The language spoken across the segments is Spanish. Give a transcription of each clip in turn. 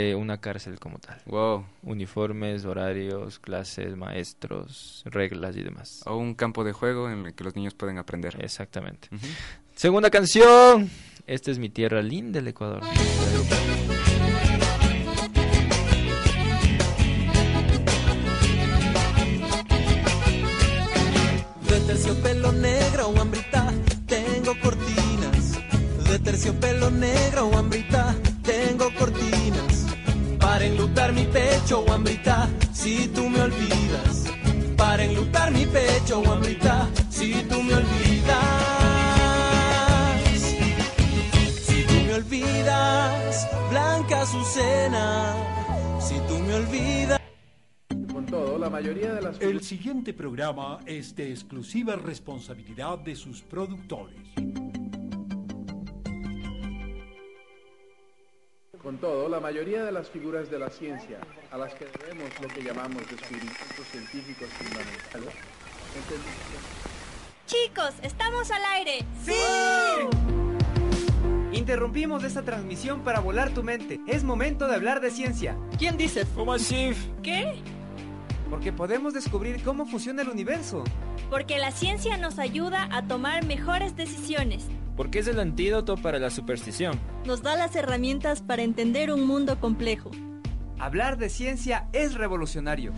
Una cárcel como tal. Wow. Uniformes, horarios, clases, maestros, reglas y demás. O un campo de juego en el que los niños pueden aprender. Exactamente. Segunda canción. Esta es mi tierra linda, el Ecuador. De terciopelo negro o hambrita, tengo cortinas. De terciopelo si tú me olvidas. Para enlutar mi pecho, Wambrita, si tú me olvidas. Si tú me olvidas, Blanca Azucena, si tú me olvidas. Con todo, la mayoría de las... El siguiente programa es de exclusiva responsabilidad de sus productores. Con todo, la mayoría de las figuras de la ciencia, a las que debemos lo que llamamos descubrimientos científicos fundamentales, Chicos, estamos al aire. ¡Sí! Interrumpimos esta transmisión para volar tu mente. Es momento de hablar de ciencia. ¿Quién dice? ¿Qué? Porque podemos descubrir cómo funciona el universo. Porque la ciencia nos ayuda a tomar mejores decisiones porque es el antídoto para la superstición. Nos da las herramientas para entender un mundo complejo. Hablar de ciencia es revolucionario.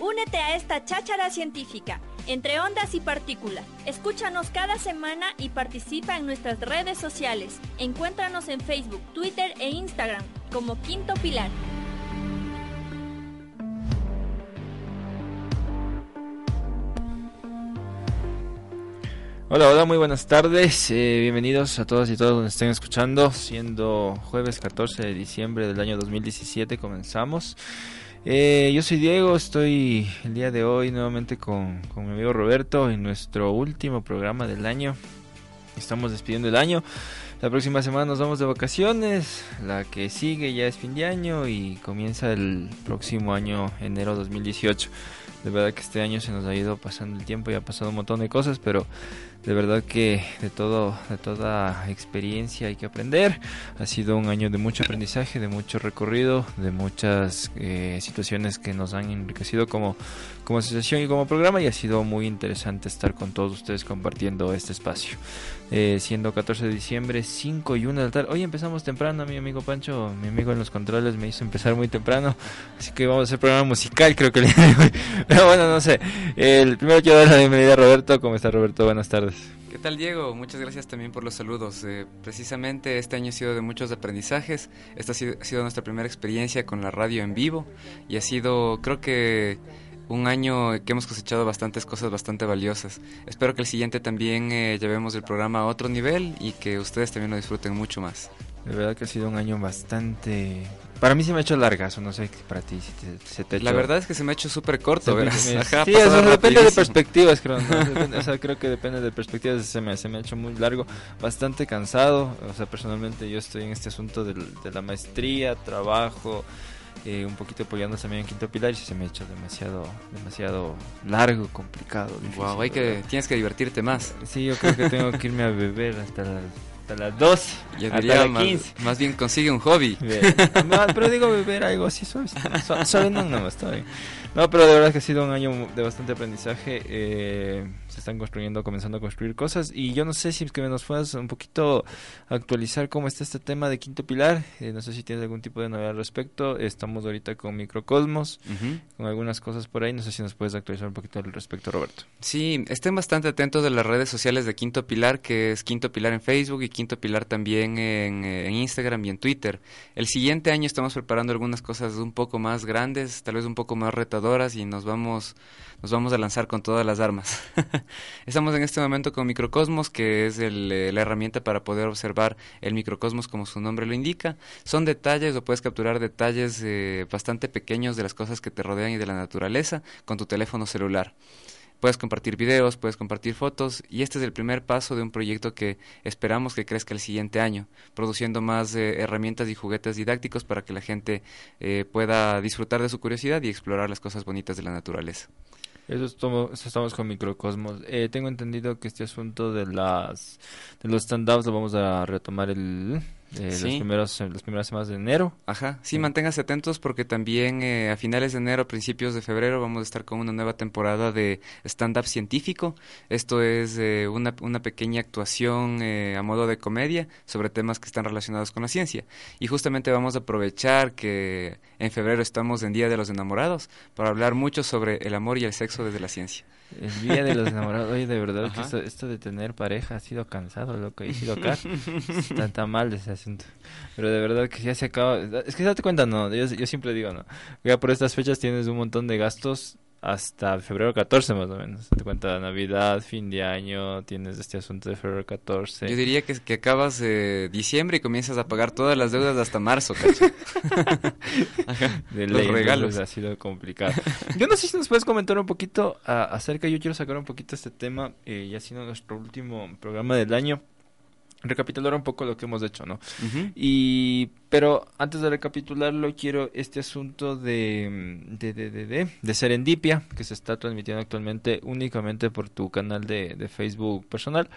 Únete a esta cháchara científica, entre ondas y partículas. Escúchanos cada semana y participa en nuestras redes sociales. Encuéntranos en Facebook, Twitter e Instagram como Quinto Pilar. Hola, hola, muy buenas tardes. Eh, bienvenidos a todas y todos donde estén escuchando. Siendo jueves 14 de diciembre del año 2017, comenzamos. Eh, yo soy Diego, estoy el día de hoy nuevamente con, con mi amigo Roberto en nuestro último programa del año. Estamos despidiendo el año. La próxima semana nos vamos de vacaciones. La que sigue ya es fin de año y comienza el próximo año, enero 2018. De verdad que este año se nos ha ido pasando el tiempo y ha pasado un montón de cosas, pero de verdad que de todo de toda experiencia hay que aprender. Ha sido un año de mucho aprendizaje de mucho recorrido de muchas eh, situaciones que nos han enriquecido como como asociación y como programa y ha sido muy interesante estar con todos ustedes compartiendo este espacio. Eh, siendo 14 de diciembre 5 y 1 de la tarde. Hoy empezamos temprano mi amigo Pancho mi amigo en los controles me hizo empezar muy temprano. Así que vamos a hacer programa musical creo que bueno no sé el primero quiero dar la bienvenida a Roberto cómo está Roberto buenas tardes ¿Qué tal Diego? Muchas gracias también por los saludos. Eh, precisamente este año ha sido de muchos aprendizajes. Esta ha sido, nuestra primera experiencia con la radio en vivo y ha sido, creo que, un año que hemos cosechado bastantes cosas bastante valiosas. Espero que el siguiente también eh, llevemos el programa a otro nivel y que ustedes también lo disfruten mucho más. De verdad que ha sido un año bastante para mí se me ha hecho largazo, no sé para ti si se te ha hecho... La verdad es que se me ha hecho súper corto, ¿verdad? sí, eso depende de perspectivas, creo. o sea, creo que depende de perspectivas. Se me, se me ha hecho muy largo, bastante cansado. O sea, personalmente yo estoy en este asunto de, la maestría, trabajo, eh, un poquito apoyando también en Quinto Pilar y se me ha hecho demasiado demasiado largo, complicado. wow, hay que, tienes que divertirte más. Sí, yo creo que tengo que irme a beber hasta las hasta las 2. Yo diría más, 15. más bien consigue un hobby. pero digo beber algo así suave. Suave no, no, está bien. No, pero de verdad que ha sido un año de bastante aprendizaje. Eh, se están construyendo, comenzando a construir cosas. Y yo no sé si es que nos puedas un poquito actualizar cómo está este tema de Quinto Pilar. Eh, no sé si tienes algún tipo de novedad al respecto. Estamos ahorita con Microcosmos, con algunas cosas por ahí. No sé si nos puedes actualizar un poquito al respecto, Roberto. Sí, estén bastante atentos de las redes sociales de Quinto Pilar, que es Quinto Pilar en Facebook y Quinto Pilar también en, en Instagram y en Twitter. El siguiente año estamos preparando algunas cosas un poco más grandes, tal vez un poco más retadoras y nos vamos nos vamos a lanzar con todas las armas. Estamos en este momento con Microcosmos, que es eh, la herramienta para poder observar el microcosmos como su nombre lo indica. Son detalles o puedes capturar detalles eh, bastante pequeños de las cosas que te rodean y de la naturaleza con tu teléfono celular. Puedes compartir videos, puedes compartir fotos y este es el primer paso de un proyecto que esperamos que crezca el siguiente año, produciendo más eh, herramientas y juguetes didácticos para que la gente pueda disfrutar de su curiosidad y explorar las cosas bonitas de la naturaleza. Eso, estamos con Microcosmos. Eh, tengo entendido que este asunto de las de los stand-ups lo vamos a retomar el eh, los primeros, las primeras semanas de enero. Ajá, sí, manténgase atentos porque también eh, a finales de enero, principios de febrero, vamos a estar con una nueva temporada de stand-up científico. Esto es eh, una, una, pequeña actuación a modo de comedia sobre temas que están relacionados con la ciencia. Y justamente vamos a aprovechar que en febrero estamos en Día de los Enamorados para hablar mucho sobre el amor y el sexo desde la ciencia. El día de los enamorados. Oye, de verdad que esto, de tener pareja ha sido cansado, loco. Y sido acá. está tan mal ese asunto. Pero de verdad que ya se acaba. Es que date cuenta, no. Yo, yo siempre digo, no. Ya por estas fechas tienes un montón de gastos hasta febrero 14 más o menos. Te cuenta Navidad, fin de año, tienes este asunto de febrero 14. Yo diría que, que acabas eh, diciembre y comienzas a pagar todas las deudas hasta marzo, cacho. de Los regalos. Ha sido complicado. Yo no sé si nos puedes comentar un poquito acerca, yo quiero sacar un poquito este tema, eh, ya siendo nuestro último programa del año recapitular un poco lo que hemos hecho, ¿no? Y pero antes de recapitularlo quiero este asunto de de, de, de, de, Serendipia que se está transmitiendo actualmente únicamente por tu canal de, de Facebook personal.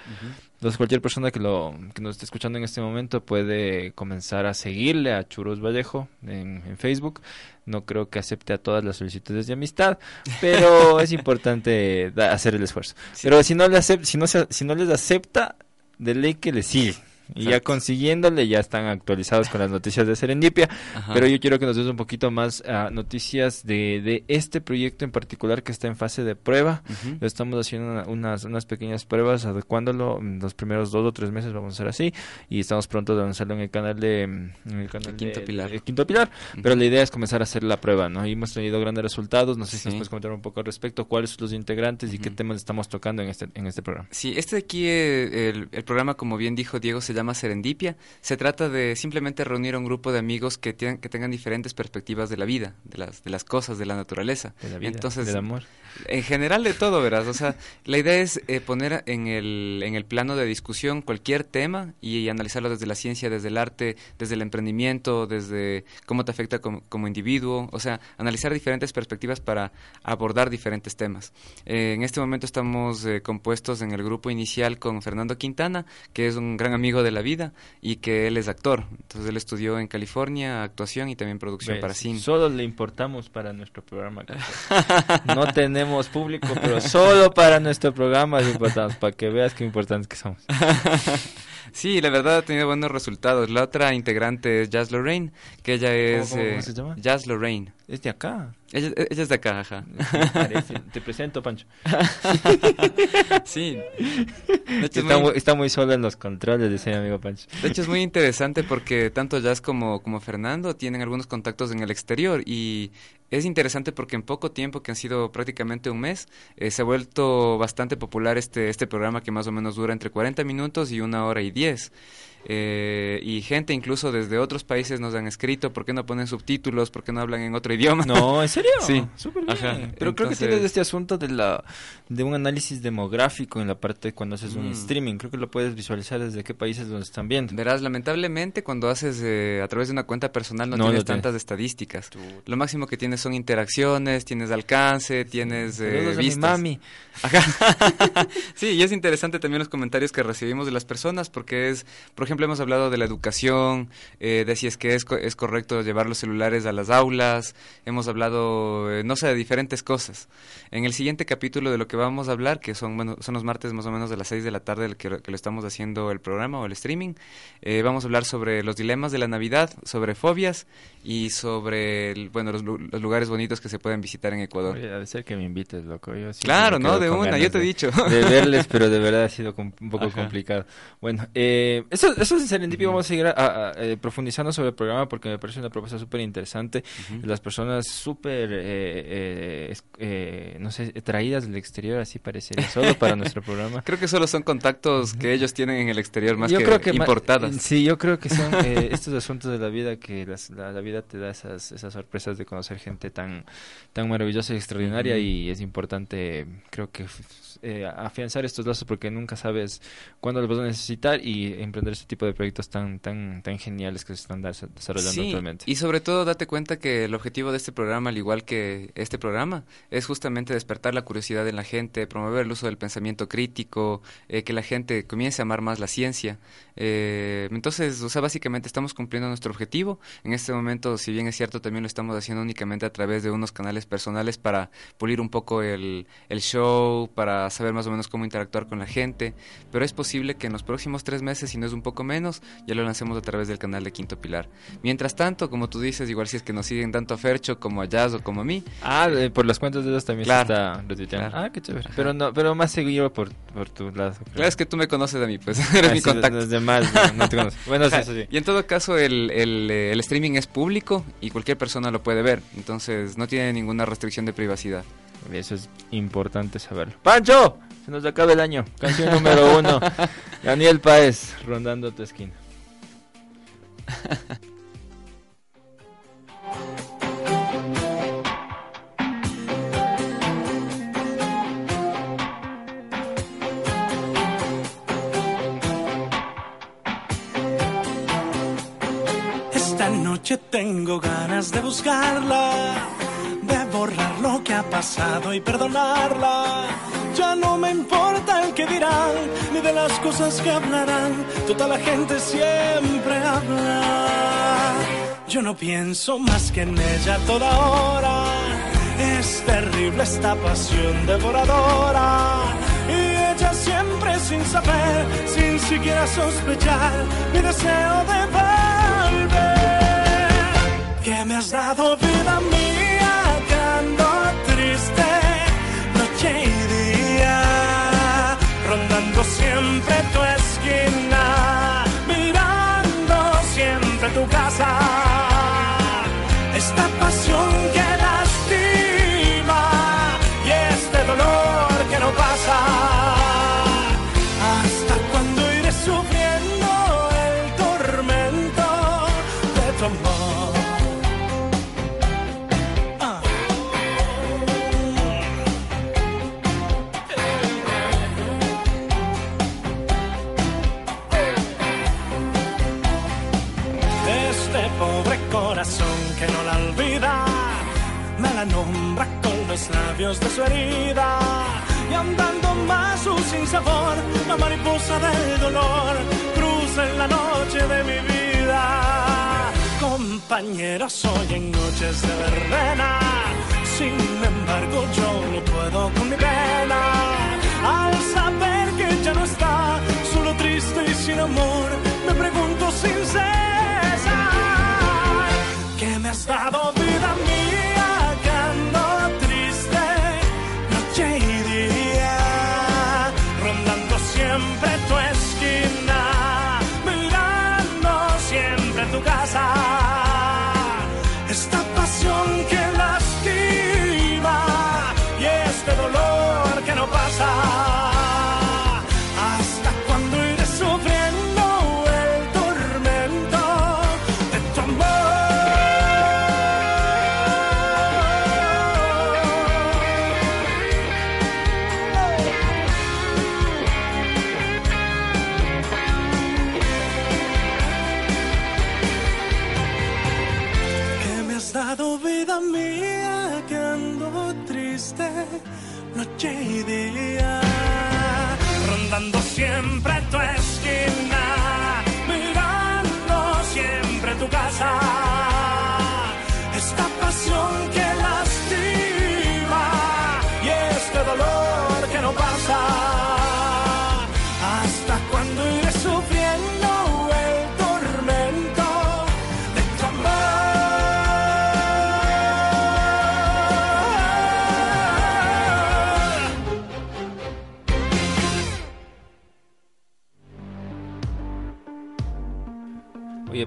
Entonces cualquier persona que lo que nos esté escuchando en este momento puede comenzar a seguirle a Churros Vallejo en, en Facebook. No creo que acepte a todas las solicitudes de amistad, pero es importante hacer el esfuerzo. Pero si no le si no si no les acepta de ley que le sigue. Y ya consiguiéndole, ya están actualizados con las noticias de Serendipia. Pero yo quiero que nos des un poquito más uh, noticias de, de, este proyecto en particular que está en fase de prueba. Estamos haciendo unas, unas pequeñas pruebas, adecuándolo. Los primeros dos o tres meses vamos a hacer así. Y estamos pronto de lanzarlo en el canal de. En el canal Quinto Pilar. Quinto Pilar. Pero la idea es comenzar a hacer la prueba, ¿no? Y hemos tenido grandes resultados. No sé si nos puedes comentar un poco al respecto. ¿Cuáles son los integrantes y qué temas estamos tocando en este, en este programa? Sí, este de aquí, eh, el, el programa, como bien dijo Diego, se llama llama Serendipia. Se trata de simplemente reunir a un grupo de amigos que, que tengan diferentes perspectivas de la vida, de las, de las cosas, de la naturaleza. De la vida, Entonces, del amor. En general de todo, verás. O sea, la idea es eh, poner en el, en el plano de discusión cualquier tema y, analizarlo desde la ciencia, desde el arte, desde el emprendimiento, desde cómo te afecta como, como individuo. O sea, analizar diferentes perspectivas para abordar diferentes temas. Eh, en este momento estamos eh, compuestos en el grupo inicial con Fernando Quintana, que es un gran amigo de la vida y que él es actor. Entonces él estudió en California actuación y también producción para cine. Solo le importamos para nuestro programa. no tenemos público, pero solo para nuestro programa le importamos, para que veas qué importantes que somos. Sí, la verdad ha tenido buenos resultados. La otra integrante es Jazz Lorraine, que ella es... ¿Cómo, cómo, se llama? Jazz Lorraine. Es de acá. Ella, ella, es de acá, ajá. Te presento, Pancho. sí. está, muy, está, muy sola en los controles, decía mi amigo Pancho. De hecho, es muy interesante porque tanto Jazz como, como Fernando tienen algunos contactos en el exterior y es interesante porque en poco tiempo, que han sido prácticamente un mes, eh, se ha vuelto bastante popular este, este programa que más o menos dura entre 40 minutos y una hora y 10. Eh, y gente incluso desde otros países nos han escrito por qué no ponen subtítulos, por qué no hablan en otro idioma. No, ¿en serio? Sí. Súper bien. Pero creo que tienes este asunto de la de un análisis demográfico en la parte cuando haces un mm. streaming. Creo que lo puedes visualizar desde qué países los están viendo. Verás, lamentablemente cuando haces eh, a través de una cuenta personal no, tienes tantas estadísticas. Lo máximo que tienes son interacciones, tienes alcance, tienes eh, vistas. mami. sí, y es interesante también los comentarios que recibimos de las personas porque es, por ejemplo, hemos hablado de la educación, eh, de si es que es, es, correcto llevar los celulares a las aulas, hemos hablado, eh, no sé, de diferentes cosas. En el siguiente capítulo de lo que vamos a hablar, que son, bueno, son los martes más o menos de las 6 de la tarde que, que lo estamos haciendo el programa o el streaming, eh, vamos a hablar sobre los dilemas de la Navidad, sobre fobias y sobre, bueno, los, los, lugares bonitos que se pueden visitar en Ecuador. Oye, debe ser que me invites, loco. Yo claro, ¿no? De una, yo te he dicho. De verles, pero de verdad ha sido un poco complicado. Bueno, eh, eso eso es serendipio. Vamos a seguir eh, profundizando sobre el programa porque me parece una propuesta súper interesante. Las personas súper, eh, eh, no sé, traídas del exterior, así parecería, solo para nuestro programa. Creo que solo son contactos que ellos tienen en el exterior más que, creo que importadas. sí, yo creo que son estos asuntos de la vida que la, vida te da esas, esas sorpresas de conocer gente tan, tan maravillosa y extraordinaria y es importante, creo que eh, afianzar estos lazos porque nunca sabes cuándo los vas a necesitar y emprender este tipo de proyectos tan tan tan geniales que se están desarrollando actualmente. Y sobre todo date cuenta que el objetivo de este programa, al igual que este programa, es justamente despertar la curiosidad en la gente, promover el uso del pensamiento crítico, eh, que la gente comience a amar más la ciencia. Eh, entonces, o sea, básicamente estamos cumpliendo nuestro objetivo. En este momento, si bien es cierto, también lo estamos haciendo únicamente a través de unos canales personales para pulir un poco el, el show, para saber más o menos cómo interactuar con la gente, pero es posible que en los próximos tres meses, si no es un poco menos, ya lo lancemos a través del canal de Quinto Pilar. Mientras tanto, como tú dices, igual si es que nos siguen tanto a Fercho como a Jazz o como a mí. Ah, por las cuentas de ellos también está Ah, qué chévere. Pero, no, pero más seguido por, por tu lado. Claro, es que tú me conoces a mí, pues eres ah, mi contacto. Los demás no, te conozco. Bueno, sí, eso sí. Y en todo caso, el, el, el streaming es público y cualquier persona lo puede ver, entonces no tiene ninguna restricción de privacidad. Eso es importante saberlo. ¡Pancho! Se nos acaba el año. Canción número uno. Daniel Paez, rondando tu esquina. Esta noche tengo ganas de buscarla borrar lo que ha pasado y perdonarla. Ya no me importa el que dirán, ni de las cosas que hablarán. Toda la gente siempre habla. Yo no pienso más que en ella toda hora. Es terrible esta pasión devoradora. Y ella siempre sin saber, sin siquiera sospechar, mi deseo de volver. Que me has dado vida mía rondando siempre tu esquina, mirando siempre tu casa. De su herida y andando más su sin sabor, la mariposa del dolor cruza en la noche de mi vida. Compañero, soy en noches de verbena, sin embargo yo no puedo con mi pena. Al saber que ya no está, solo triste y sin amor, me pregunto sin cesar, ¿qué me has dado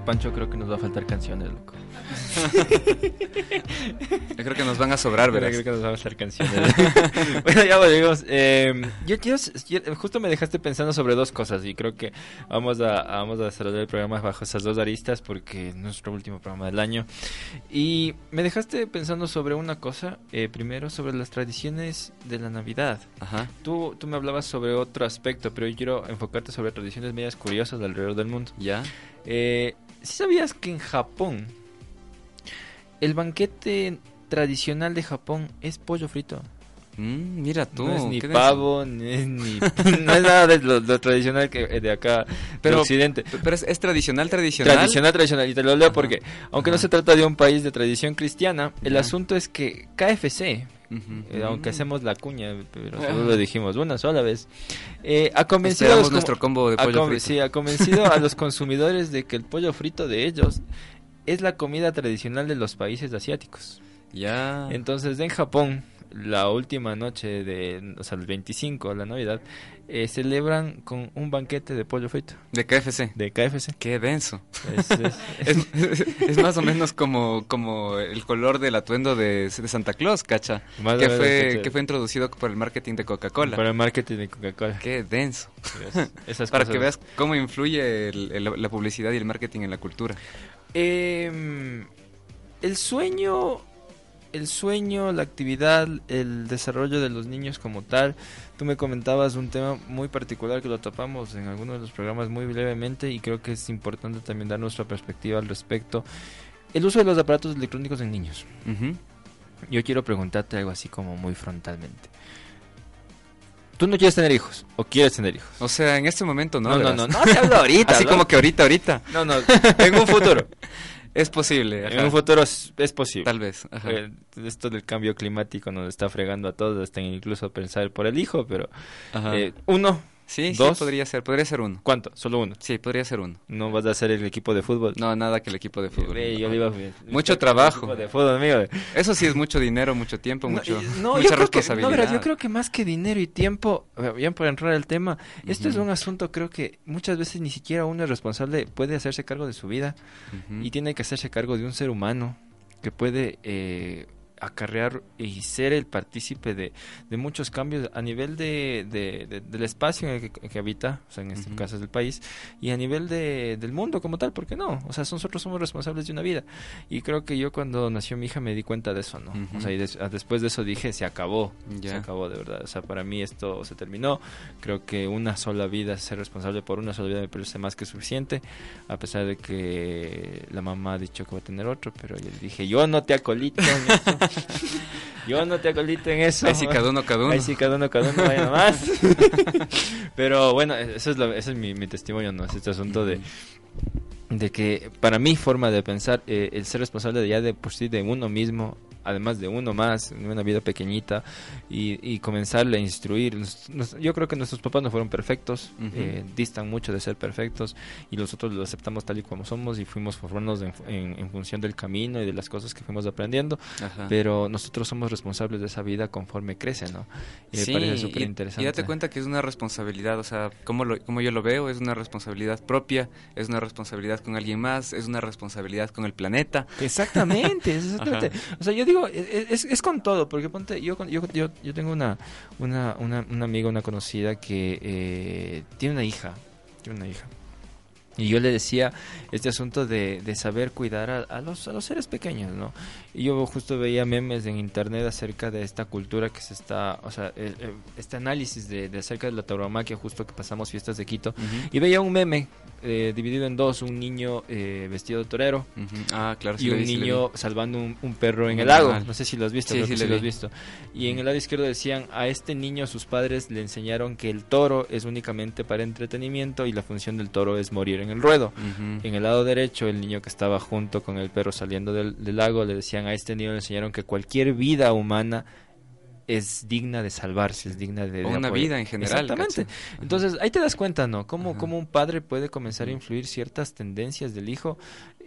Pancho, creo que nos va a faltar canciones, loco. Yo creo que nos van a sobrar, ¿verdad? Creo que nos van a faltar canciones. bueno, ya volvemos. Eh, yo, quiero, justo me dejaste pensando sobre dos cosas y creo que vamos a, vamos a desarrollar el programa bajo esas dos aristas porque es nuestro último programa del año. Y me dejaste pensando sobre una cosa, eh, primero sobre las tradiciones de la Navidad. Ajá. Tú, tú me hablabas sobre otro aspecto, pero yo quiero enfocarte sobre tradiciones medias curiosas alrededor del mundo. ¿Ya? Eh, sabías que en Japón el banquete tradicional de Japón es pollo frito? Mm, mira tú. No es ni pavo, ni, es ni, no es nada de lo, tradicional que de acá, pero, Occidente. Pero es, tradicional, tradicional. Tradicional, tradicional. Y te lo leo porque, aunque no se trata de un país de tradición cristiana, el asunto es que KFC, eh, aunque hacemos la cuña, pero solo lo dijimos una sola vez, eh, ha convencido a los, nuestro combo de pollo frito. Sí, ha convencido a los consumidores de que el pollo frito de ellos es la comida tradicional de los países asiáticos. Ya. Entonces, en Japón, la última noche de, o sea, el 25, la Navidad, eh, celebran con un banquete de pollo frito. De KFC. De KFC. Qué denso. Es, más o menos como, como el color del atuendo de, Santa Claus, cacha. que fue, que fue introducido por el marketing de Coca-Cola. Por el marketing de Coca-Cola. Qué denso. Para que veas cómo influye la publicidad y el marketing en la cultura. Eh, el sueño, el sueño, la actividad, el desarrollo de los niños como tal. Tú me comentabas un tema muy particular que lo topamos en algunos de los programas muy brevemente y creo que es importante también dar nuestra perspectiva al respecto. El uso de los aparatos electrónicos en niños. Yo quiero preguntarte algo así como muy frontalmente. Tú no quieres tener hijos o quieres tener hijos. O sea, en este momento no. No, no, no, no, te hablo ahorita. Así como que ahorita, ahorita. No, no, en un futuro. Es posible. En un futuro es, posible. Tal vez. Eh, esto del cambio climático nos está fregando a todos, hasta incluso pensar por el hijo, pero eh, uno Sí, ¿Dos? sí, podría ser, podría ser uno. ¿Cuánto? ¿Solo uno? Sí, podría ser uno. ¿No vas a hacer el equipo de fútbol? No, nada que el equipo de fútbol. mucho trabajo. De fútbol, amigo. Eso sí es mucho dinero, mucho tiempo, mucho, mucha responsabilidad. no, yo creo que más que dinero y tiempo, bien por entrar al tema, esto es un asunto creo que muchas veces ni siquiera uno es responsable, puede hacerse cargo de su vida y tiene que hacerse cargo de un ser humano que puede eh, acarrear y ser el partícipe de, de muchos cambios a nivel de, del espacio en el que, habita, o sea, en este caso es del país, y a nivel de, del mundo como tal, ¿por qué no? O sea, nosotros somos responsables de una vida. Y creo que yo cuando nació mi hija me di cuenta de eso, ¿no? O sea, y después de eso dije, se acabó, se acabó de verdad. O sea, para mí esto se terminó. Creo que una sola vida, ser responsable por una sola vida me parece más que suficiente, a pesar de que la mamá ha dicho que va a tener otro, pero yo le dije, yo no te acolito en eso. Yo no te acolito en eso. Ahí sí, cada uno, cada uno. Ahí sí, cada uno, cada uno, vaya nomás. Pero bueno, eso es, ese es mi, mi testimonio, ¿no? Es este asunto de de que para mi forma de pensar eh, el ser responsable de ya de por sí de uno mismo además de uno más, una vida pequeñita, y, y comenzarle a instruir. yo creo que nuestros papás no fueron perfectos, eh, distan mucho de ser perfectos, y nosotros lo aceptamos tal y como somos y fuimos formándonos en, en, función del camino y de las cosas que fuimos aprendiendo, pero nosotros somos responsables de esa vida conforme crece, ¿no? Y me parece súper interesante. Y, date cuenta que es una responsabilidad, o sea, como, lo, como yo lo veo, es una responsabilidad propia, es una responsabilidad con alguien más, es una responsabilidad con el planeta. Exactamente, exactamente. O sea, yo digo, es, es, con todo, porque ponte, yo, yo, yo, yo tengo una, una, una, una, amiga, una conocida que eh, tiene una hija, tiene una hija. Y yo le decía este asunto de, de saber cuidar a, los, a los seres pequeños, ¿no? Y yo justo veía memes en internet acerca de esta cultura que se está, o sea, eh, eh, este análisis de, de, acerca de la tauromaquia, justo que pasamos fiestas de Quito, y veía un meme eh, dividido en dos, un niño vestido de torero ah, claro, y un niño salvando un, perro en el lago. No sé si lo has visto, sí, sí, lo has visto. Y en el lado izquierdo decían, a este niño sus padres le enseñaron que el toro es únicamente para entretenimiento y la función del toro es morir en el ruedo. En el lado derecho, el niño que estaba junto con el perro saliendo del, lago, le decían a este niño, le enseñaron que cualquier vida humana es digna de salvarse, es digna de... una vida en general. Exactamente. Entonces, ahí te das cuenta, ¿no? Cómo, cómo un padre puede comenzar a influir ciertas tendencias del hijo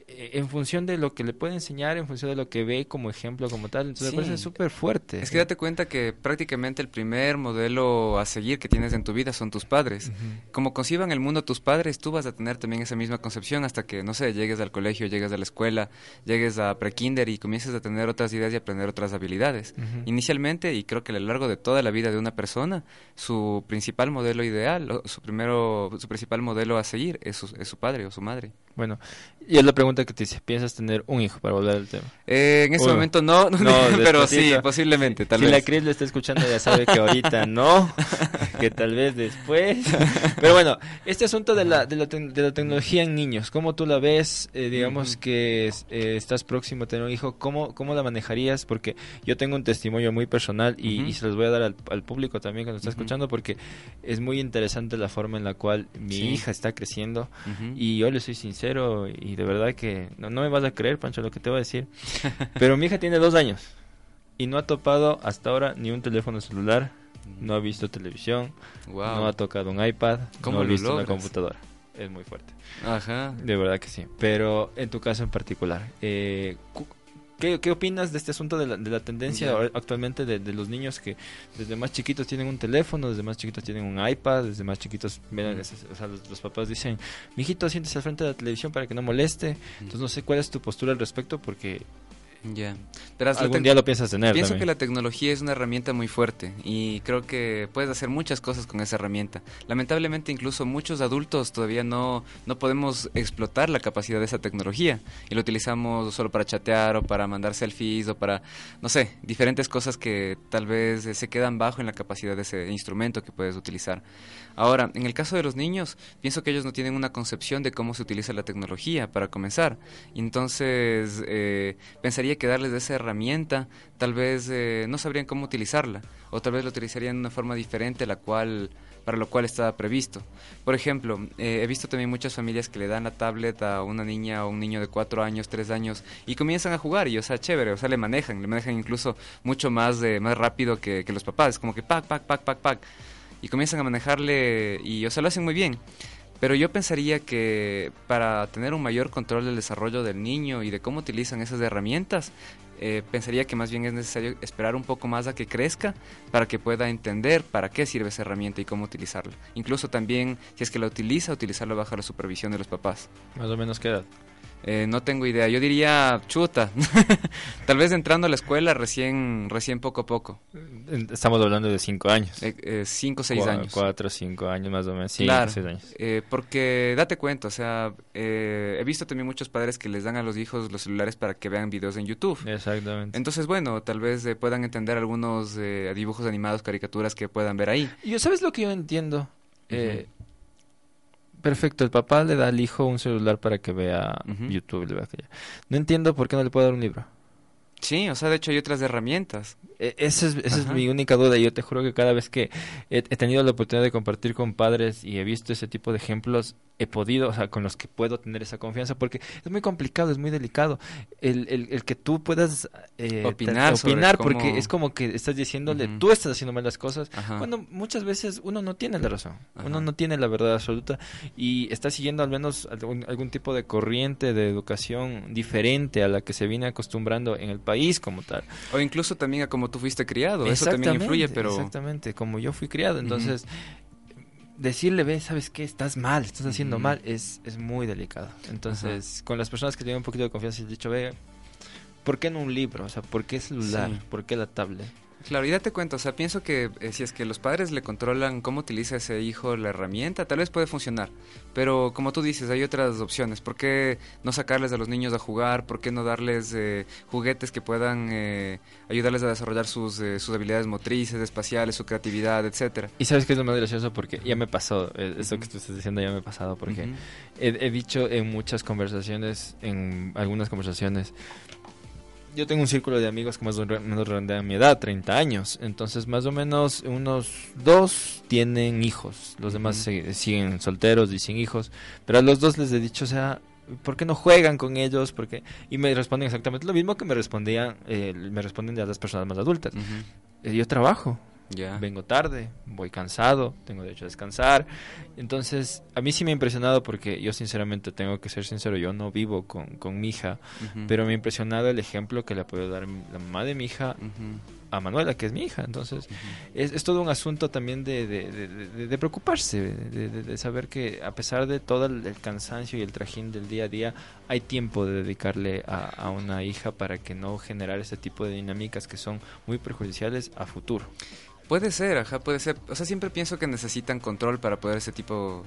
en función de lo que le puede enseñar, en función de lo que ve como ejemplo, como tal. Entonces me parece súper fuerte. Es que date cuenta que prácticamente el primer modelo a seguir que tienes en tu vida son tus padres. Como conciban el mundo tus padres, tú vas a tener también esa misma concepción hasta que, no sé, llegues al colegio, llegues a la escuela, llegues a prekinder y comiences a tener otras ideas y aprender otras habilidades. Inicialmente, y creo que a lo largo de toda la vida de una persona, su principal modelo ideal, su primero, su principal modelo a seguir es su, es su padre o su madre. Bueno, y es la pregunta que te dice, ¿piensas tener un hijo para volver al tema? Eh, en este momento no, pero sí, posiblemente, tal si vez. Si la Cris lo está escuchando ya sabe que ahorita no, que tal vez después. Pero bueno, este asunto de la, de la, de la tecnología en niños, ¿cómo tú la ves? Eh, digamos que eh, estás próximo a tener un hijo, ¿cómo, ¿cómo la manejarías? Porque yo tengo un testimonio muy personal y, se los voy a dar al, público también que nos está escuchando porque es muy interesante la forma en la cual mi hija está creciendo y yo le soy sincero y de verdad que no, me vas a creer, Pancho, lo que te voy a decir. Pero mi hija tiene dos años y no ha topado hasta ahora ni un teléfono celular, no ha visto televisión, no ha tocado un iPad, no ha visto una computadora. Es muy fuerte. Ajá. De verdad que sí. Pero en tu caso en particular, eh, ¿Qué, ¿Qué, opinas de este asunto de la, de la tendencia actualmente de, de, los niños que desde más chiquitos tienen un teléfono, desde más chiquitos tienen un iPad, desde más chiquitos, o sea, los, papás dicen, mijito, siéntese al frente de la televisión para que no moleste. Entonces no sé cuál es tu postura al respecto porque ya. Algún día lo piensas tener. Pienso que la tecnología es una herramienta muy fuerte y creo que puedes hacer muchas cosas con esa herramienta. Lamentablemente, incluso muchos adultos todavía no, no podemos explotar la capacidad de esa tecnología y lo utilizamos solo para chatear o para mandar selfies o para, no sé, diferentes cosas que tal vez se quedan bajo en la capacidad de ese instrumento que puedes utilizar. Ahora, en el caso de los niños, pienso que ellos no tienen una concepción de cómo se utiliza la tecnología para comenzar. Entonces, eh, pensaría que darles esa herramienta, tal vez eh, no sabrían cómo utilizarla, o tal vez lo utilizarían de una forma diferente la cual para lo cual estaba previsto. Por ejemplo, eh, he visto también muchas familias que le dan la tablet a una niña o un niño de cuatro años, tres años y comienzan a jugar y, o sea, chévere, o sea, le manejan, le manejan incluso mucho más, de, más rápido que, que los papás, como que pac, pac, pac, pac, pac y comienzan a manejarle y, o sea, lo hacen muy bien. Pero yo pensaría que para tener un mayor control del desarrollo del niño y de cómo utilizan esas herramientas, eh, pensaría que más bien es necesario esperar un poco más a que crezca para que pueda entender para qué sirve esa herramienta y cómo utilizarla. Incluso también, si es que la utiliza, utilizarla bajo la supervisión de los papás. Más o menos qué edad. Eh, no tengo idea. Yo diría chuta. Tal vez entrando a la escuela recién, recién poco a poco. Estamos hablando de cinco años. Eh, eh cinco o seis años. Cuatro, cinco años más o menos. claro. seis años. Eh, porque date cuenta, o sea, he visto también muchos padres que les dan a los hijos los celulares para que vean videos en YouTube. Exactamente. Entonces, bueno, tal vez puedan entender algunos dibujos animados, caricaturas que puedan ver ahí. ¿Y sabes lo que yo entiendo? Perfecto, el papá le da al hijo un celular para que vea YouTube. No entiendo por qué no le puede dar un libro. Sí, o sea, de hecho hay otras herramientas. E, esa es, esa es mi única duda. Yo te juro que cada vez que he, tenido la oportunidad de compartir con padres y he visto ese tipo de ejemplos, he podido, o sea, con los que puedo tener esa confianza, porque es muy complicado, es muy delicado. El, el, el que tú puedas eh, opinar, opinar porque es como que estás diciéndole, tú estás haciendo mal las cosas, cuando muchas veces uno no tiene la razón, uno no tiene la verdad absoluta y está siguiendo al menos algún, algún tipo de corriente de educación diferente a la que se viene acostumbrando en el país como tal. O incluso también a como tú fuiste criado, eso también influye, pero... Exactamente, como yo fui criado, entonces... Decirle, ve, ¿sabes qué? Estás mal, estás haciendo mal, es, es muy delicado. Entonces, con las personas que tienen un poquito de confianza, he dicho, ve, ¿por qué no un libro? O sea, ¿por qué celular? ¿Por qué la tablet? Claro, y date cuenta, o sea, pienso que eh, si es que los padres le controlan cómo utiliza ese hijo la herramienta, tal vez puede funcionar. Pero como tú dices, hay otras opciones. ¿Por qué no sacarles a los niños a jugar? ¿Por qué no darles eh, juguetes que puedan eh, ayudarles a desarrollar sus, sus habilidades motrices, espaciales, su creatividad, etcétera? Y sabes que es lo más gracioso porque ya me pasó, eso que tú estás diciendo ya me ha pasado, porque he dicho en muchas conversaciones, en algunas conversaciones, yo tengo un círculo de amigos que más o menos rondean mi edad, 30 años. Entonces, más o menos unos dos tienen hijos. Los demás siguen solteros y sin hijos. Pero a los dos les he dicho, o sea, ¿por qué no juegan con ellos? Porque Y me responden exactamente lo mismo que me respondían, eh, me responden ya las personas más adultas. Eh, yo trabajo. Vengo tarde, voy cansado, tengo derecho a descansar. Entonces, a mí sí me ha impresionado porque yo sinceramente tengo que ser sincero, yo no vivo con, con mi hija, pero me ha impresionado el ejemplo que le puedo dar la mamá de mi hija a Manuela, que es mi hija. Entonces, es, es, todo un asunto también de, de, preocuparse, de, saber que a pesar de todo el, cansancio y el trajín del día a día, hay tiempo de dedicarle a, a una hija para que no generar ese tipo de dinámicas que son muy perjudiciales a futuro. Puede ser, ajá, puede ser. O sea, siempre pienso que necesitan control para poder ese tipo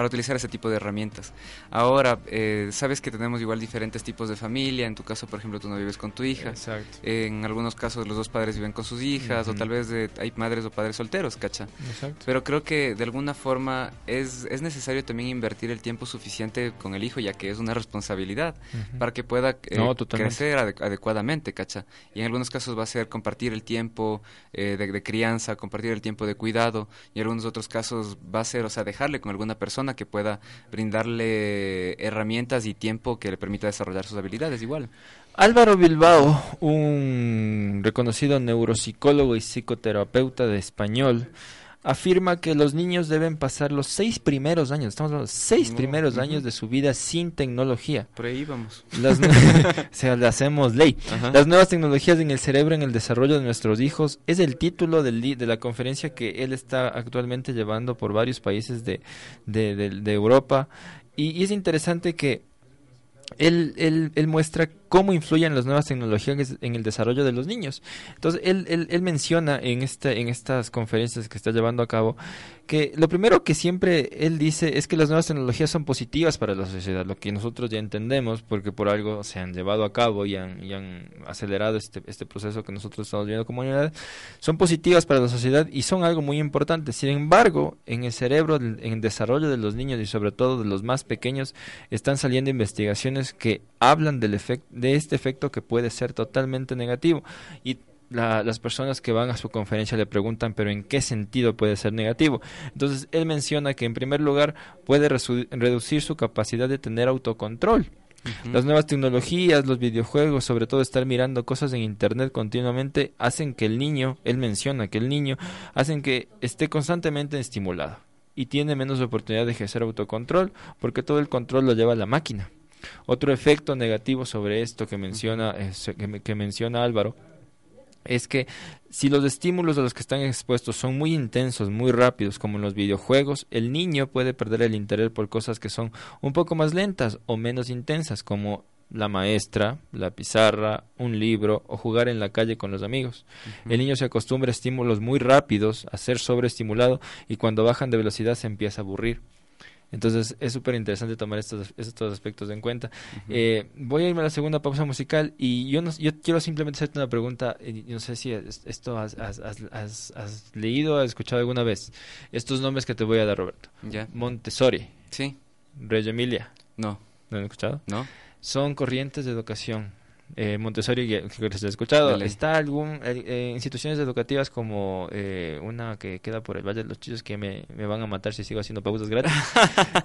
para utilizar ese tipo de herramientas. Ahora, eh, sabes que tenemos igual diferentes tipos de familia. En tu caso, por ejemplo, tú no vives con tu hija. Exacto. en algunos casos, los dos padres viven con sus hijas, o tal vez hay madres o padres solteros, ¿cacha? Exacto. Pero creo que de alguna forma es, es necesario también invertir el tiempo suficiente con el hijo, ya que es una responsabilidad, para que pueda eh, crecer adecuadamente, ¿cacha? Y en algunos casos va a ser compartir el tiempo eh, de, de crianza, compartir el tiempo de cuidado, y en algunos otros casos va a ser, o sea, dejarle con alguna persona que pueda brindarle herramientas y tiempo que le permita desarrollar sus habilidades igual. Álvaro Bilbao, un reconocido neuropsicólogo y psicoterapeuta de español, afirma que los niños deben pasar los seis primeros años, estamos hablando de seis primeros años de su vida sin tecnología. Por ahí vamos. Las, o sea, le hacemos ley. Las nuevas tecnologías en el cerebro, en el desarrollo de nuestros hijos, es el título del, de la conferencia que él está actualmente llevando por varios países de, de, de, Europa. y es interesante que él, él, él, muestra cómo influyen las nuevas tecnologías en el desarrollo de los niños. Entonces, él, él, él menciona en, este, en estas conferencias que está llevando a cabo que lo primero que siempre él dice es que las nuevas tecnologías son positivas para la sociedad, lo que nosotros ya entendemos porque por algo se han llevado a cabo y han, y han acelerado este, este proceso que nosotros estamos viendo como humanidad, son positivas para la sociedad y son algo muy importante. Sin embargo, en el cerebro, en el desarrollo de los niños y sobre todo de los más pequeños, están saliendo investigaciones que hablan del efecto de este efecto que puede ser totalmente negativo. Y las personas que van a su conferencia le preguntan, pero ¿en qué sentido puede ser negativo? Entonces, él menciona que en primer lugar puede reducir su capacidad de tener autocontrol. Las nuevas tecnologías, los videojuegos, sobre todo estar mirando cosas en Internet continuamente, hacen que el niño, él menciona que el niño, hacen que esté constantemente estimulado y tiene menos oportunidad de ejercer autocontrol porque todo el control lo lleva la máquina. Otro efecto negativo sobre esto que menciona, que, menciona Álvaro es que si los estímulos a los que están expuestos son muy intensos, muy rápidos, como en los videojuegos, el niño puede perder el interés por cosas que son un poco más lentas o menos intensas, como la maestra, la pizarra, un libro o jugar en la calle con los amigos. El niño se acostumbra a estímulos muy rápidos, a ser sobreestimulado y cuando bajan de velocidad se empieza a aburrir. Entonces es súper interesante tomar estos, estos aspectos en cuenta. eh, voy a irme a la segunda pausa musical y yo, no, yo quiero simplemente hacerte una pregunta. Y no sé si esto has, has, has, has leído o has escuchado alguna vez. Estos nombres que te voy a dar, Roberto. Ya. Montessori. Sí. Reggio Emilia. No. ¿No han escuchado? No. Son corrientes de educación eh, Montessori, que les he escuchado. Está algún eh, eh, instituciones educativas como eh, una que queda por el Valle de los Chillos que me, me van a matar si sigo haciendo pausas gratis.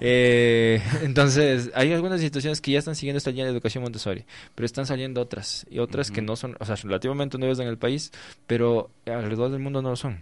entonces, hay algunas instituciones que ya están siguiendo esta línea de educación Montessori, pero están saliendo otras y otras que no son, o sea, relativamente nuevas en el país, pero alrededor del mundo no lo son.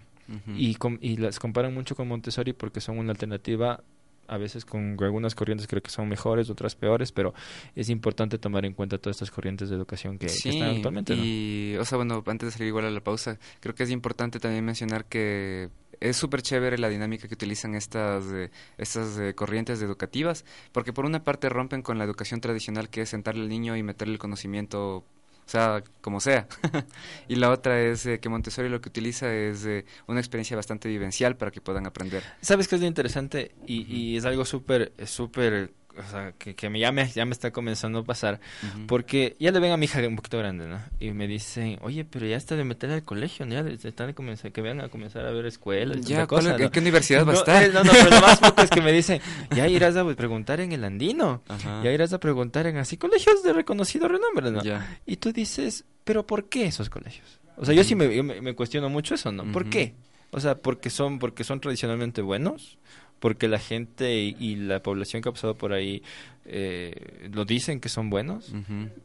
y, y las comparan mucho con Montessori porque son una alternativa a veces con algunas corrientes creo que son mejores, otras peores, pero es importante tomar en cuenta todas estas corrientes de educación que, están actualmente. Y, o sea, bueno, antes de salir igual a la pausa, creo que es importante también mencionar que es súper chévere la dinámica que utilizan estas, eh, estas eh, corrientes educativas, porque por una parte rompen con la educación tradicional que es sentarle al niño y meterle el conocimiento o sea, como sea. y la otra es eh, que Montessori lo que utiliza es eh, una experiencia bastante vivencial para que puedan aprender. ¿Sabes qué es interesante? Y, y es algo súper, súper o sea, que, que me, ya, me, ya me está comenzando a pasar, porque ya le ven a mi hija un poquito grande, ¿no? Y me dicen, oye, pero ya está de meter al colegio, ¿no? Ya están de comenzar, que vengan a comenzar a ver escuelas. Ya, ¿en qué universidad va a estar? No, no, pero lo más fuerte es que me dicen, ya irás a preguntar en el andino, ya irás a preguntar en así colegios de reconocido renombre, ¿no? Y tú dices, pero ¿por qué esos colegios? O sea, yo sí me, me, cuestiono mucho eso, ¿no? ¿Por qué? O sea, porque son, porque son tradicionalmente buenos, porque la gente y, la población que ha pasado por ahí eh, lo dicen que son buenos,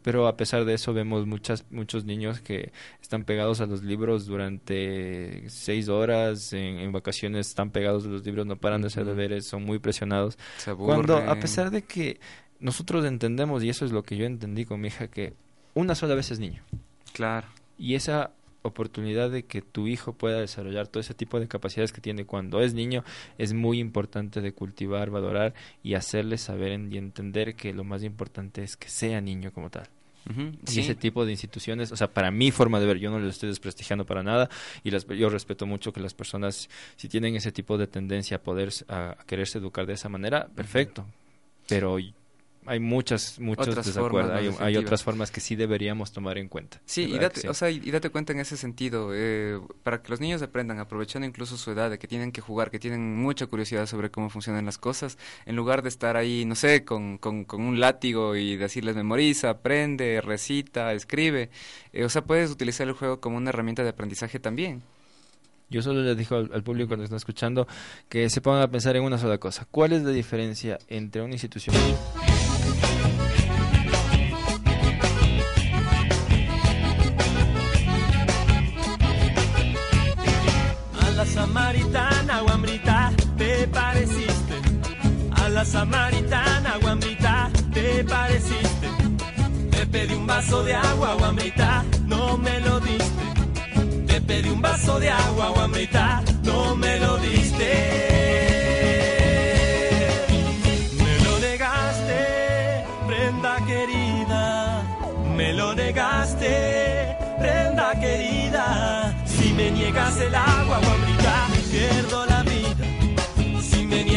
pero a pesar de eso vemos muchas, muchos niños que están pegados a los libros durante seis horas, en, vacaciones están pegados a los libros, no paran de hacer deberes, son muy presionados. Cuando a pesar de que nosotros entendemos, y eso es lo que yo entendí con mi hija, que una sola vez es niño. Claro. Y esa oportunidad de que tu hijo pueda desarrollar todo ese tipo de capacidades que tiene cuando es niño es muy importante de cultivar, valorar y hacerle saber y entender que lo más importante es que sea niño como tal. Y ese tipo de instituciones, o sea, para mi forma de ver, yo no lo estoy desprestigiando para nada y las, yo respeto mucho que las personas, si tienen ese tipo de tendencia a poder, a, quererse educar de esa manera, perfecto. Pero hay muchas, muchos desacuerdos. Hay, otras formas que sí deberíamos tomar en cuenta. Sí, y date, O sea, y date cuenta en ese sentido, eh, para que los niños aprendan, aprovechando incluso su edad, de que tienen que jugar, que tienen mucha curiosidad sobre cómo funcionan las cosas, en lugar de estar ahí, no sé, con, con, un látigo y decirles memoriza, aprende, recita, escribe. Eh, o sea, puedes utilizar el juego como una herramienta de aprendizaje también. Yo solo les digo al, público cuando está escuchando que se pongan a pensar en una sola cosa. ¿Cuál es la diferencia entre una institución... samaritana, guambrita, te pareciste. Te pedí un vaso de agua, guambrita, no me lo diste. Te pedí un vaso de agua, guambrita, no me lo diste. Me lo negaste, prenda querida. Me lo negaste, prenda querida. Si me niegas el agua, guambrita, pierdo la.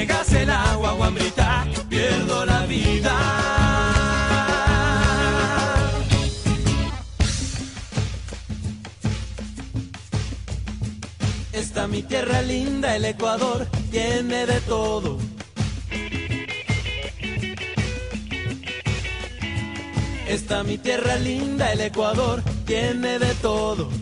Niegas el agua, guambrita, pierdo la vida. Está mi tierra linda, el Ecuador, tiene de todo. Está mi tierra linda, el Ecuador, tiene de todo.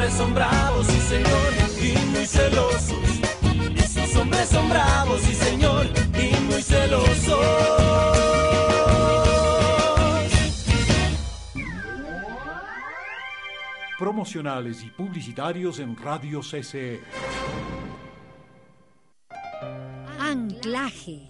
Hombres son bravos, sí señor, y muy celosos. Y sus hombres son bravos, sí señor, y muy celosos. promocionales y publicitarios en Radio CCE. Anclaje.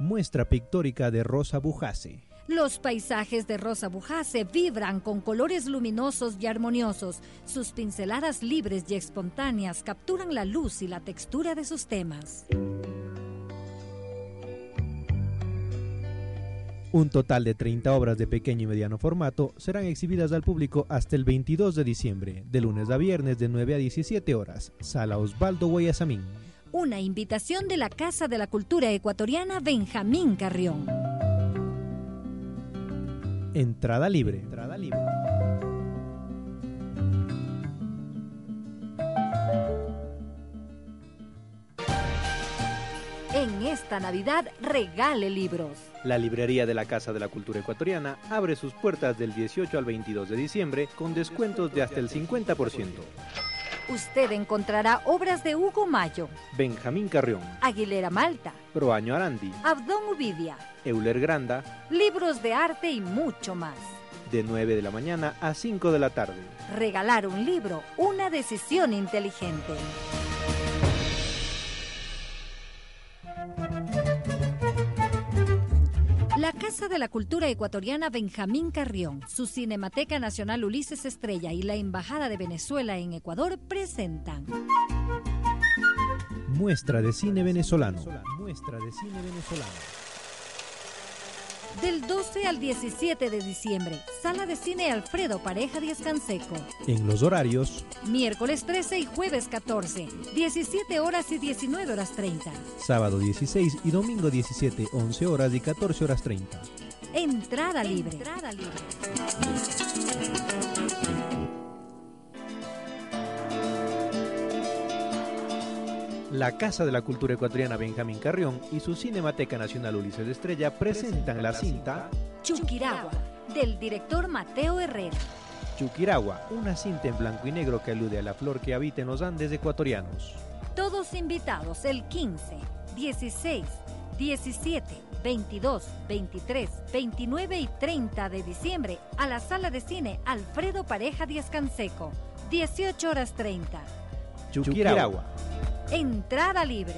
Muestra pictórica de Rosa Bujase. Los paisajes de Rosa Bujase vibran con colores luminosos y armoniosos. Sus pinceladas libres y espontáneas capturan la luz y la textura de sus temas. Un total de 30 obras de pequeño y mediano formato serán exhibidas al público hasta el 22 de diciembre, de lunes a viernes de 9 a 17 horas, Sala Osvaldo Guayasamín. Una invitación de la Casa de la Cultura Ecuatoriana Benjamín Carrión. Entrada libre. Entrada libre. En esta Navidad regale libros. La librería de la Casa de la Cultura Ecuatoriana abre sus puertas del 18 al 22 de diciembre con descuentos de hasta el 50%. Usted encontrará obras de Hugo Mayo, Benjamín Carrión, Aguilera Malta, Proaño Arandi, Abdón Uvidia, Euler Granda, libros de arte y mucho más. De 9 de la mañana a 5 de la tarde. Regalar un libro, una decisión inteligente. Casa de la Cultura Ecuatoriana Benjamín Carrión, su Cinemateca Nacional Ulises Estrella y la Embajada de Venezuela en Ecuador presentan Muestra de cine venezolano. Muestra de cine venezolano. Del 12 al 17 de diciembre, Sala de Cine Alfredo Pareja Díaz Canseco. En los horarios. Miércoles 13 y jueves 14, 17 horas y 19 horas 30. Sábado 16 y domingo 17, 11 horas y 14 horas 30. Entrada libre. Entrada libre. La Casa de la Cultura Ecuatoriana Benjamín Carrión y su Cinemateca Nacional Ulises de Estrella presentan la cinta Chuquiragua, del director Mateo Herrera. Chuquiragua, una cinta en blanco y negro que alude a la flor que habita en los Andes ecuatorianos. Todos invitados el 15, 16, 17, 22, 23, 29 y 30 de diciembre a la sala de cine Alfredo Pareja Díaz Canseco, 18 horas 30. Chuquiragua. Entrada libre.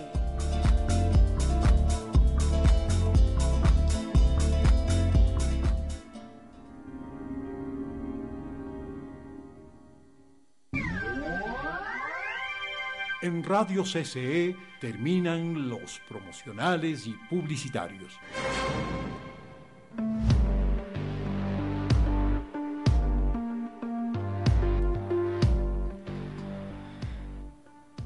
En Radio CCE terminan los promocionales y publicitarios.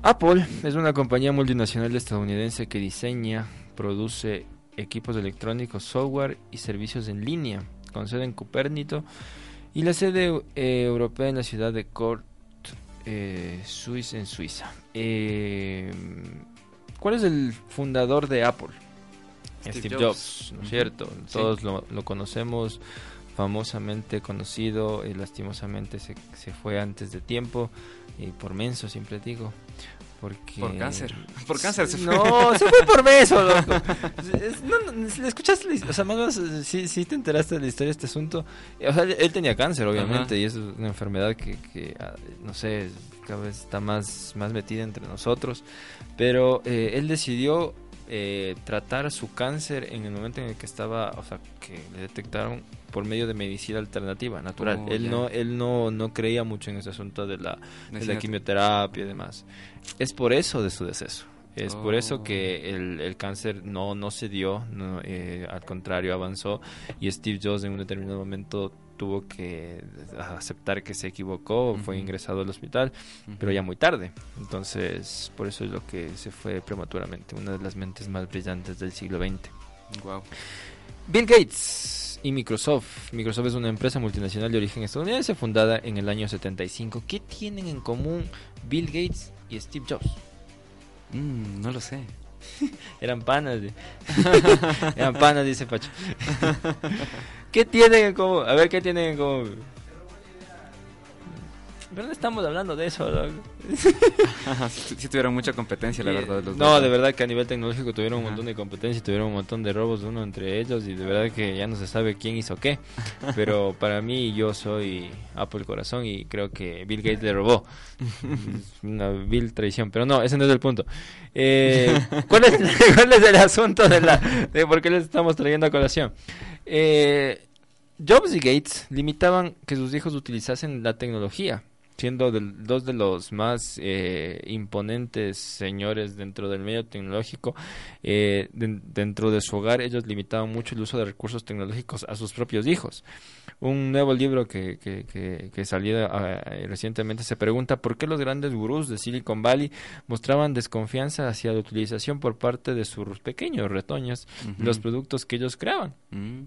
Apple es una compañía multinacional estadounidense que diseña, produce equipos electrónicos, software y servicios en línea, con sede en Cupernito y la sede eh, europea en la ciudad de Cort, eh, Suiza, en Suiza. Eh, ¿Cuál es el fundador de Apple? Steve, Jobs, ¿no es cierto? Todos lo, lo, conocemos, famosamente conocido, y lastimosamente se, se fue antes de tiempo, y por menso siempre digo. Porque... Por cáncer. Por cáncer se fue. No, se fue por beso, loco. no, no, ¿Le escuchaste? O sea, más o menos, sí, sí te enteraste de la historia de este asunto. O sea, él tenía cáncer, obviamente, Ajá. y es una enfermedad que, que, no sé, cada vez está más, más metida entre nosotros. Pero eh, él decidió eh, tratar su cáncer en el momento en el que estaba, o sea, que le detectaron por medio de medicina alternativa, natural. Oh, él yeah. no él no, no creía mucho en ese asunto de la, de la quimioterapia y demás. Es por eso de su deceso. Es oh. por eso que el, el, cáncer no, no se dio, no, eh, al contrario avanzó y Steve Jobs en un determinado momento tuvo que aceptar que se equivocó, uh -huh. fue ingresado al hospital, uh -huh. pero ya muy tarde. Entonces, por eso es lo que se fue prematuramente, una de las mentes más brillantes del siglo XX. Wow. Bill Gates y Microsoft. Microsoft es una empresa multinacional de origen estadounidense fundada en el año 75. ¿Qué tienen en común Bill Gates y Steve Jobs? Mm, no lo sé. Eran panas. De... Eran panas, dice Pacho. ¿Qué tienen en común? A ver, ¿qué tienen en común? No estamos hablando de eso, ¿no? sí, sí, tuvieron mucha competencia, la verdad. Los no, dos. de verdad que a nivel tecnológico tuvieron un montón de competencia, tuvieron un montón de robos uno entre ellos y de verdad que ya no se sabe quién hizo qué. Pero para mí yo soy Apple Corazón y creo que Bill Gates le robó. Una vil traición, pero no, ese no es el punto. Eh, ¿cuál, es, ¿Cuál es el asunto de, la, de por qué les estamos trayendo a colación? Eh, Jobs y Gates limitaban que sus hijos utilizasen la tecnología siendo del, dos de los más eh, imponentes señores dentro del medio tecnológico, eh, de, dentro de su hogar ellos limitaban mucho el uso de recursos tecnológicos a sus propios hijos. Un nuevo libro que, que, que, que salió uh, recientemente se pregunta por qué los grandes gurús de Silicon Valley mostraban desconfianza hacia la utilización por parte de sus pequeños retoños uh -huh. los productos que ellos creaban. Uh -huh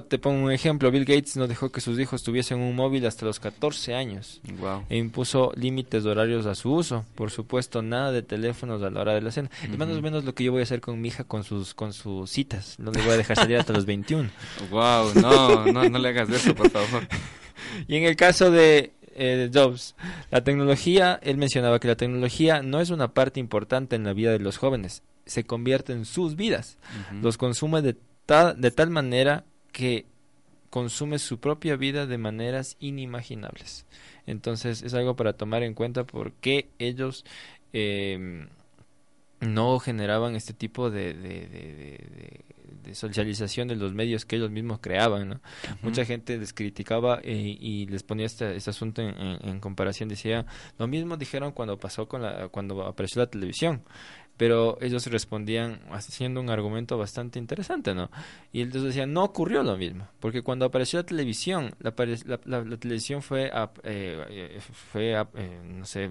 te pongo un ejemplo, Bill Gates no dejó que sus hijos tuviesen un móvil hasta los 14 años wow. e impuso límites de horarios a su uso. Por supuesto, nada de teléfonos a la hora de la cena. Uh -huh. Es más o menos lo que yo voy a hacer con mi hija con sus con sus citas. No le voy a dejar salir hasta los 21. Wow, no, no, no le hagas eso, por favor. y en el caso de eh, Jobs, la tecnología, él mencionaba que la tecnología no es una parte importante en la vida de los jóvenes, se convierte en sus vidas. Uh -huh. Los consume de, ta de tal manera que consume su propia vida de maneras inimaginables. Entonces es algo para tomar en cuenta porque ellos eh, no generaban este tipo de, de, de, socialización de los medios que ellos mismos creaban. ¿no? Mucha gente les criticaba eh, y les ponía este, este asunto en, en, comparación. Decía, lo mismo dijeron cuando pasó con la, cuando apareció la televisión pero ellos respondían haciendo un argumento bastante interesante, ¿no? Y entonces decían, no ocurrió lo mismo, porque cuando apareció la televisión, la, la, televisión fue, eh, eh, fue eh, no sé,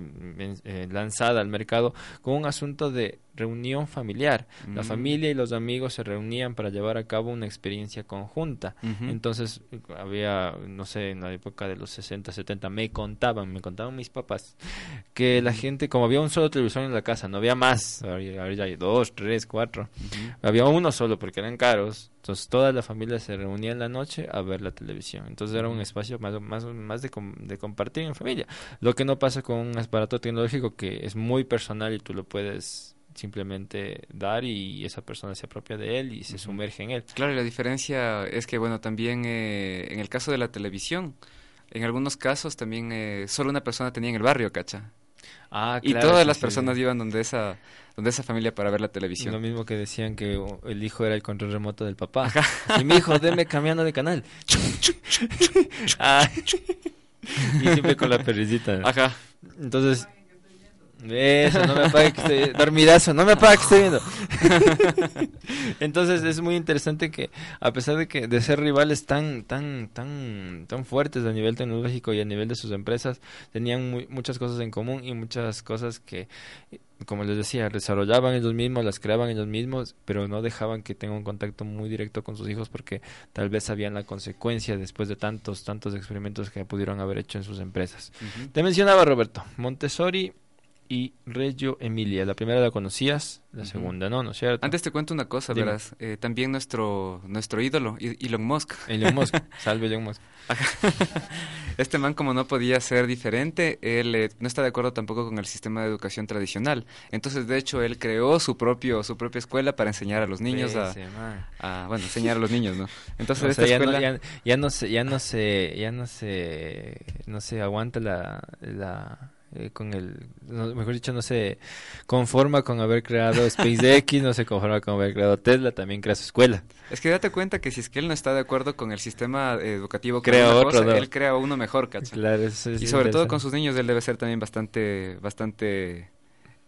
lanzada al mercado con un asunto de reunión familiar. La mm. familia y los amigos se reunían para llevar a cabo una experiencia conjunta. Entonces había, no sé, en la época de los 60, 70, me contaban, me contaban mis papás, que la gente, como había un solo televisor en la casa, no había más, ahora ya hay dos, tres, cuatro, había uno solo porque eran caros, entonces toda la familia se reunía en la noche a ver la televisión. Entonces era un espacio más, más, más de, de compartir en familia. Lo que no pasa con un aparato tecnológico que es muy personal y tú lo puedes simplemente dar y esa persona se apropia de él y se sumerge en él. Claro, y la diferencia es que, bueno, también eh, en el caso de la televisión, en algunos casos también eh, solo una persona tenía en el barrio, ¿cacha? Ah, y todas las personas iban donde esa donde esa familia para ver la televisión. Lo mismo que decían que el hijo era el control remoto del papá. Y mi hijo, deme cambiando de canal. y siempre con la perricita. Ajá. Entonces, eso, no me apague que estoy dormidazo, no me apague que estoy viendo. Entonces es muy interesante que a pesar de que de ser rivales tan tan tan tan fuertes a nivel tecnológico y a nivel de sus empresas, tenían muchas cosas en común y muchas cosas que como les decía, desarrollaban ellos mismos, las creaban ellos mismos, pero no dejaban que tengan un contacto muy directo con sus hijos porque tal vez sabían la consecuencia después de tantos, tantos experimentos que pudieron haber hecho en sus empresas. Te mencionaba, Roberto, Montessori y Reggio Emilia. La primera la conocías, la segunda no, ¿no es cierto? Antes te cuento una cosa, verás. Eh, también nuestro nuestro ídolo, Elon Musk. Elon Musk, salve Elon Musk. este man, como no podía ser diferente, él eh, no está de acuerdo tampoco con el sistema de educación tradicional. Entonces, de hecho, él creó su propio su propia escuela para enseñar a los niños a, bueno, enseñar a los niños, ¿no? Entonces, esta ya, escuela... no, ya, no se ya no se ya no se no se aguanta la eh, con el, mejor dicho, no se conforma con haber creado SpaceX, no se conforma con haber creado Tesla, también crea su escuela. Es que date cuenta que si es que él no está de acuerdo con el sistema educativo que crea otro, él crea uno mejor, Claro, y sobre todo con sus niños él debe ser también bastante, bastante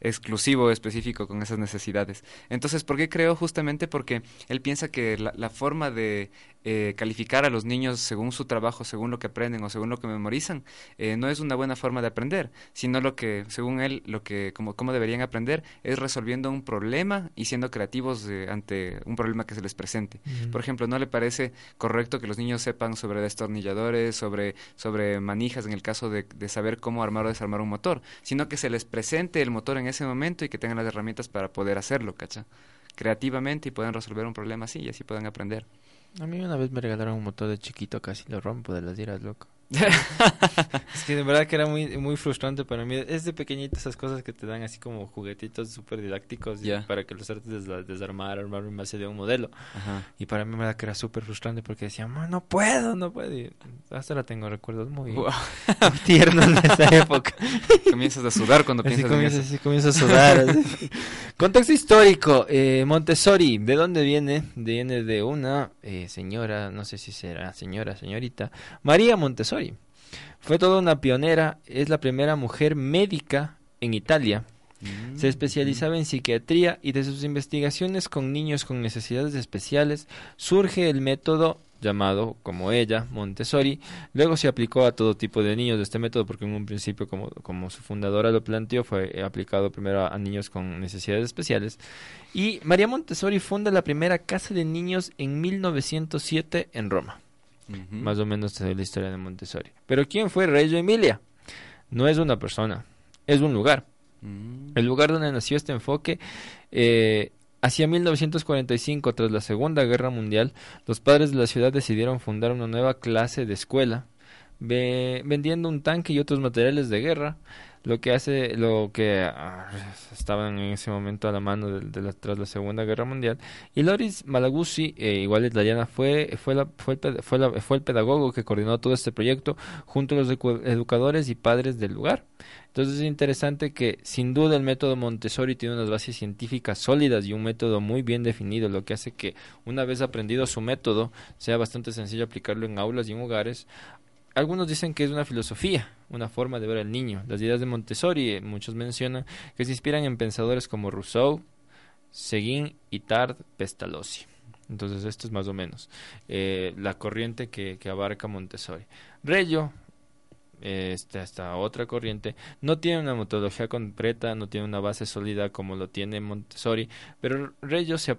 exclusivo, específico con esas necesidades. Entonces, ¿por qué creo? Justamente porque él piensa que la, forma de eh, calificar a los niños según su trabajo, según lo que aprenden o según lo que memorizan, eh, no es una buena forma de aprender, sino lo que, según él, lo que, como, como deberían aprender es resolviendo un problema y siendo creativos ante un problema que se les presente. Por ejemplo, ¿no le parece correcto que los niños sepan sobre destornilladores, sobre, sobre manijas en el caso de, de saber cómo armar o desarmar un motor, sino que se les presente el motor en ese momento y que tengan las herramientas para poder hacerlo, ¿cacha? Creativamente y puedan resolver un problema así y así puedan aprender. A mí una vez me regalaron un motor de chiquito, casi lo rompo de las diras, loco. es que de verdad que era muy muy frustrante para mí. Es de pequeñitas esas cosas que te dan así como juguetitos súper didácticos para que los trates de desarmar, armar en base de un modelo. Y para mí me da que era súper frustrante porque decía, no puedo, no puedo. hasta ahora tengo recuerdos muy, tiernos de esa época. comienzas a sudar cuando piensas en comienzas a sudar. Contexto histórico. Eh, Montessori, ¿de dónde viene? Viene de una eh, señora, no sé si será señora, señorita, María Montessori fue toda una pionera, es la primera mujer médica en Italia. Mm. Se especializaba en psiquiatría y de sus investigaciones con niños con necesidades especiales surge el método llamado como ella, Montessori. Luego se aplicó a todo tipo de niños de este método porque en un principio, como, como su fundadora lo planteó, fue aplicado primero a niños con necesidades especiales. Y María Montessori funda la primera casa de niños en 1907 en Roma. Más o menos es la historia de Montessori. Pero ¿quién fue Reggio Emilia? No es una persona, es un lugar. Mm. El lugar donde nació este enfoque, eh, hacia 1945, tras la Segunda Guerra Mundial, los padres de la ciudad decidieron fundar una nueva clase de escuela, vendiendo un tanque y otros materiales de guerra. Lo que hace, lo que ah, estaban en ese momento a la mano de, la, tras la Segunda Guerra Mundial. Y Loris Malaguzzi, eh, igual italiana, fue, fue, la, fue, el, fue, fue el pedagogo que coordinó todo este proyecto junto a los educadores y padres del lugar. Entonces es interesante que sin duda el método Montessori tiene unas bases científicas sólidas y un método muy bien definido, lo que hace que una vez aprendido su método sea bastante sencillo aplicarlo en aulas y en hogares. Algunos dicen que es una filosofía, una forma de ver al niño. Las ideas de Montessori, eh, muchos mencionan, que se inspiran en pensadores como Rousseau, Seguin y Tard Pestalozzi. Entonces esto es más o menos eh, la corriente que, abarca Montessori. Esta, esta otra corriente, no tiene una metodología completa, no tiene una base sólida como lo tiene Montessori, pero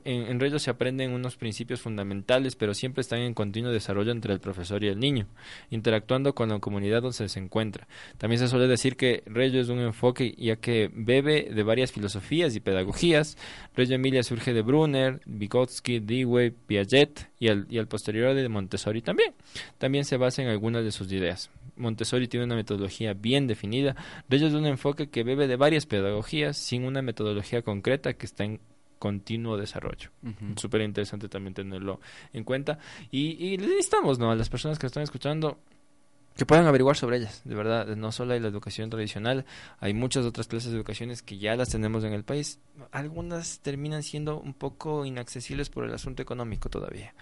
en, en se aprenden unos principios fundamentales, pero siempre están en continuo desarrollo entre el profesor y el niño, interactuando con la comunidad donde se encuentra. También se suele decir que Reyo es un enfoque ya que bebe de varias filosofías y pedagogías. Reggio Emilia surge de Brunner, Vygotsky, Dewey, Piaget y al, y al posterior de Montessori también. También se basa en algunas de sus ideas. Montessori tiene una metodología bien definida, de ellos un enfoque que bebe de varias pedagogías sin una metodología concreta que está en continuo desarrollo. Súper interesante también tenerlo en cuenta. Y, y les instamos ¿no? a las personas que están escuchando que puedan averiguar sobre ellas. De verdad, no solo hay la educación tradicional, hay muchas otras clases de educaciones que ya las tenemos en el país. Algunas terminan siendo un poco inaccesibles por el asunto económico todavía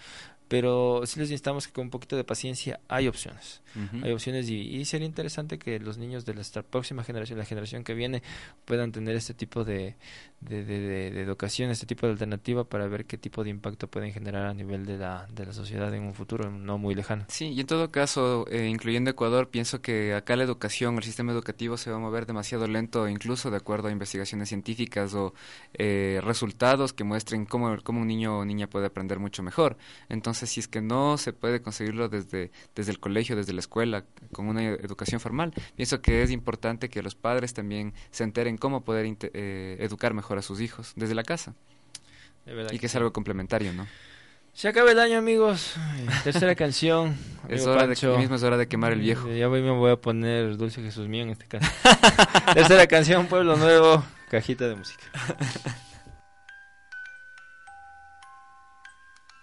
pero sí les instamos que con un poquito de paciencia hay opciones. Hay opciones y, sería interesante que los niños de la próxima generación, la generación que viene, puedan tener este tipo de, de, educación, este tipo de alternativa para ver qué tipo de impacto pueden generar a nivel de la, de la sociedad en un futuro no muy lejano. Sí, y en todo caso, eh, incluyendo Ecuador, pienso que acá la educación, el sistema educativo se va a mover demasiado lento, incluso de acuerdo a investigaciones científicas o eh, resultados que muestren cómo, cómo un niño o niña puede aprender mucho mejor. Entonces, si es que no se puede conseguirlo desde, desde el colegio, desde la escuela, con una educación formal, pienso que es importante que los padres también se enteren cómo poder eh, educar mejor a sus hijos desde la casa. Y que, es algo complementario, ¿no? Se acaba el año, amigos. Tercera canción. es hora de, mismo es hora de quemar el viejo. Ya me voy a poner Dulce Jesús mío en este caso. Tercera canción, Pueblo Nuevo, cajita de música.